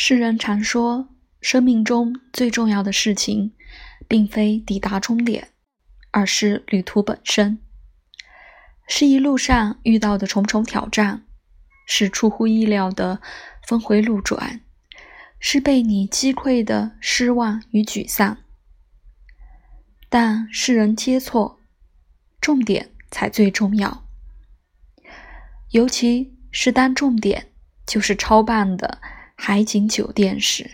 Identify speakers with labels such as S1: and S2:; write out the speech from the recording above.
S1: 世人常说，生命中最重要的事情，并非抵达终点，而是旅途本身，是一路上遇到的重重挑战，是出乎意料的峰回路转，是被你击溃的失望与沮丧。但世人皆错，重点才最重要，尤其是当重点就是超棒的。海景酒店时。